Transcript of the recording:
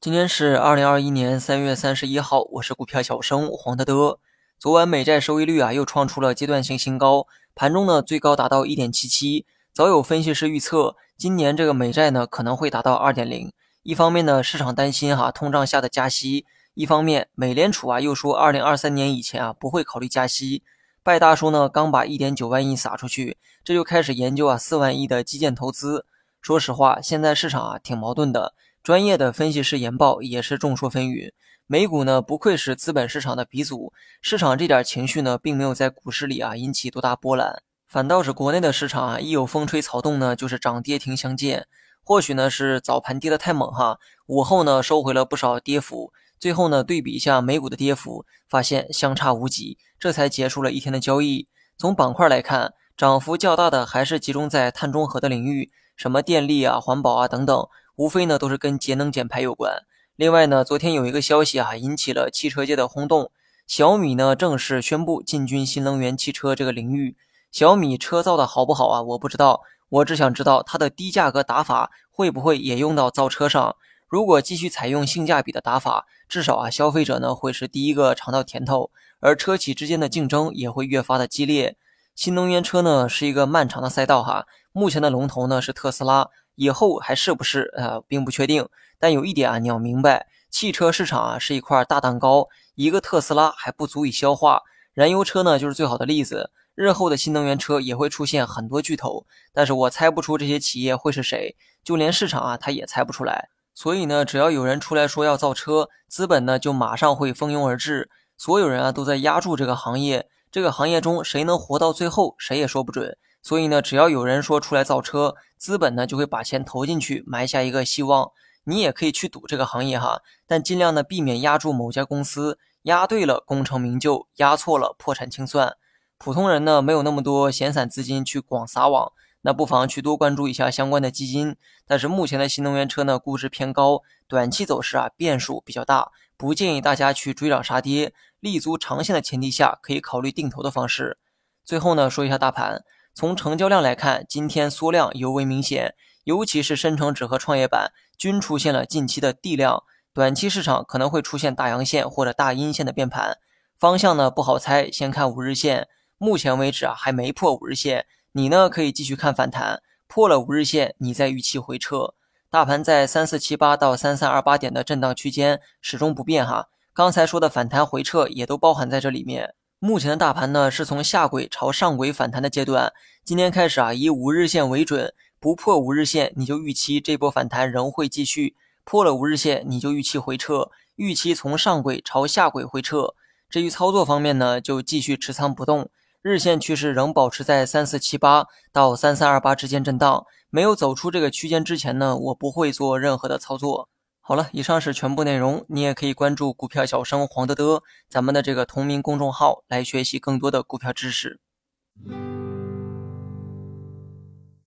今天是二零二一年三月三十一号，我是股票小生黄德德。昨晚美债收益率啊又创出了阶段性新高，盘中呢最高达到一点七七。早有分析师预测，今年这个美债呢可能会达到二点零。一方面呢，市场担心哈通胀下的加息；一方面，美联储啊又说二零二三年以前啊不会考虑加息。拜大叔呢刚把一点九万亿撒出去，这就开始研究啊四万亿的基建投资。说实话，现在市场啊挺矛盾的。专业的分析师研报也是众说纷纭，美股呢不愧是资本市场的鼻祖，市场这点情绪呢并没有在股市里啊引起多大波澜，反倒是国内的市场啊一有风吹草动呢就是涨跌停相见。或许呢是早盘跌得太猛哈，午后呢收回了不少跌幅，最后呢对比一下美股的跌幅，发现相差无几，这才结束了一天的交易。从板块来看，涨幅较大的还是集中在碳中和的领域，什么电力啊、环保啊等等。无非呢都是跟节能减排有关。另外呢，昨天有一个消息啊，引起了汽车界的轰动。小米呢正式宣布进军新能源汽车这个领域。小米车造的好不好啊？我不知道，我只想知道它的低价格打法会不会也用到造车上。如果继续采用性价比的打法，至少啊消费者呢会是第一个尝到甜头，而车企之间的竞争也会越发的激烈。新能源车呢是一个漫长的赛道哈，目前的龙头呢是特斯拉。以后还是不是呃，并不确定。但有一点啊，你要明白，汽车市场啊是一块大蛋糕，一个特斯拉还不足以消化。燃油车呢就是最好的例子，日后的新能源车也会出现很多巨头，但是我猜不出这些企业会是谁，就连市场啊他也猜不出来。所以呢，只要有人出来说要造车，资本呢就马上会蜂拥而至，所有人啊都在压住这个行业。这个行业中谁能活到最后，谁也说不准。所以呢，只要有人说出来造车，资本呢就会把钱投进去，埋下一个希望。你也可以去赌这个行业哈，但尽量呢避免压住某家公司，压对了功成名就，压错了破产清算。普通人呢没有那么多闲散资金去广撒网，那不妨去多关注一下相关的基金。但是目前的新能源车呢估值偏高，短期走势啊变数比较大，不建议大家去追涨杀跌，立足长线的前提下，可以考虑定投的方式。最后呢说一下大盘。从成交量来看，今天缩量尤为明显，尤其是深成指和创业板均出现了近期的地量，短期市场可能会出现大阳线或者大阴线的变盘，方向呢不好猜，先看五日线，目前为止啊还没破五日线，你呢可以继续看反弹，破了五日线你再预期回撤，大盘在三四七八到三三二八点的震荡区间始终不变哈，刚才说的反弹回撤也都包含在这里面。目前的大盘呢，是从下轨朝上轨反弹的阶段。今天开始啊，以五日线为准，不破五日线，你就预期这波反弹仍会继续；破了五日线，你就预期回撤，预期从上轨朝下轨回撤。至于操作方面呢，就继续持仓不动，日线趋势仍保持在三四七八到三三二八之间震荡。没有走出这个区间之前呢，我不会做任何的操作。好了，以上是全部内容。你也可以关注股票小生黄德德咱们的这个同名公众号来学习更多的股票知识。